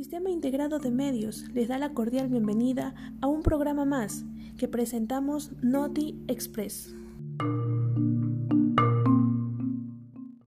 Sistema Integrado de Medios les da la cordial bienvenida a un programa más que presentamos Noti Express.